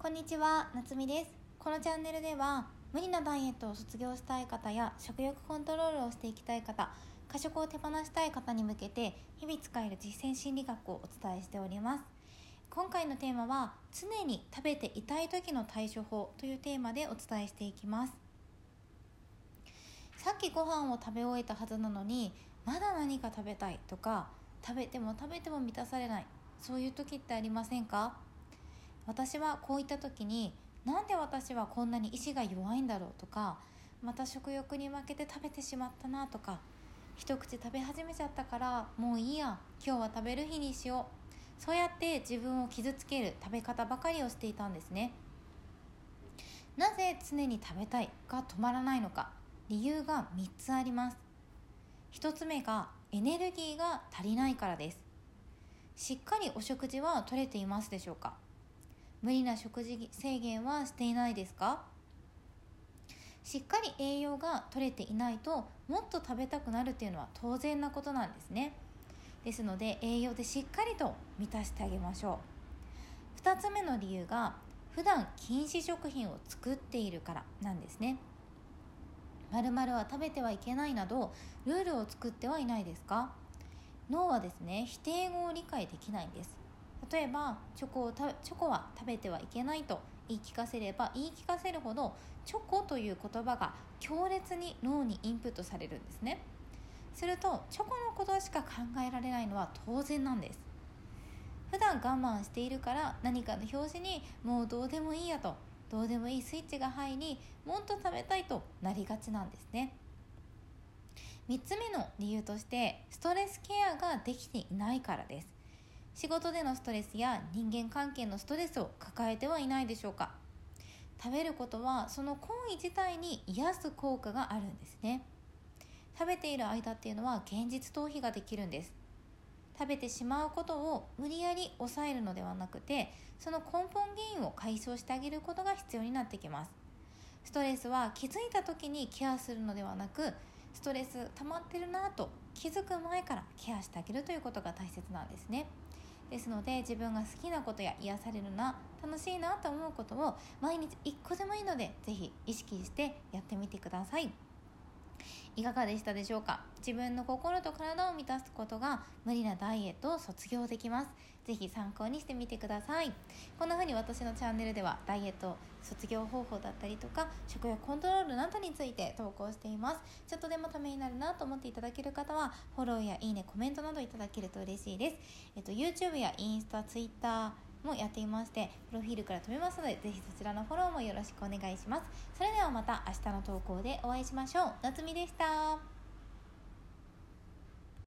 こんにちは、なつみです。このチャンネルでは、無理なダイエットを卒業したい方や、食欲コントロールをしていきたい方、過食を手放したい方に向けて、日々使える実践心理学をお伝えしております。今回のテーマは、常に食べていたい時の対処法というテーマでお伝えしていきます。さっきご飯を食べ終えたはずなのに、まだ何か食べたいとか、食べても食べても満たされない。そういう時ってありませんか？私はこういった時になんで私はこんなに意志が弱いんだろうとかまた食欲に負けて食べてしまったなとか一口食べ始めちゃったからもういいや今日は食べる日にしよう。そうやって自分を傷つける食べ方ばかりをしていたんですね。なぜ常に食べたいが止まらないのか理由が3つあります。1つ目がエネルギーが足りないからです。しっかりお食事はとれていますでしょうか？無理な食事制限はしていないですか？しっかり栄養が取れていないともっと食べたくなるっていうのは当然なことなんですね。ですので栄養でしっかりと満たしてあげましょう。2つ目の理由が普段禁止食品を作っているからなんですね。〇〇は食べてはいけないなどルールを作ってはいないですか？脳はですね否定語を理解できないんです。例えばチョコをチョコは食べてはいけないと言い聞かせれば言い聞かせるほどチョコという言葉が強烈に脳にインプットされるんですね。するとチョコのことしか考えられないのは当然なんです。普段我慢しているから何かの表紙にもうどうでもいいやとどうでもいいスイッチが入りもっと食べたいとなりがちなんですね。3つ目の理由としてストレスケアができていないからです。仕事でのストレスや人間関係のストレスを抱えてはいないでしょうか。食べることはその行為自体に癒す効果があるんですね。食べている間っていうのは現実逃避ができるんです。食べてしまうことを無理やり抑えるのではなくてその根本原因を解消してあげることが必要になってきます。ストレスは気づいた時にケアするのではなくストレス溜まってるなと気づく前からケアしてあげるということが大切なんですね。ですので自分が好きなことや癒されるな楽しいなと思うことを毎日1個でもいいので是非意識してやってみてください。いかがでしたでしょうか？自分の心と体を満たすことが無理なダイエットを卒業できます。是非参考にしてみてください。こんな風に私のチャンネルではダイエット卒業方法だったりとか食欲コントロールなどについて投稿しています。ちょっとでもためになるなと思っていただける方はフォローやいいねコメントなどいただけると嬉しいです。えっと YouTube やインスタ Twitter もやっていましてプロフィールから飛べますのでぜひそちらのフォローもよろしくお願いします。それではまた明日の投稿でお会いしましょう。夏美でした。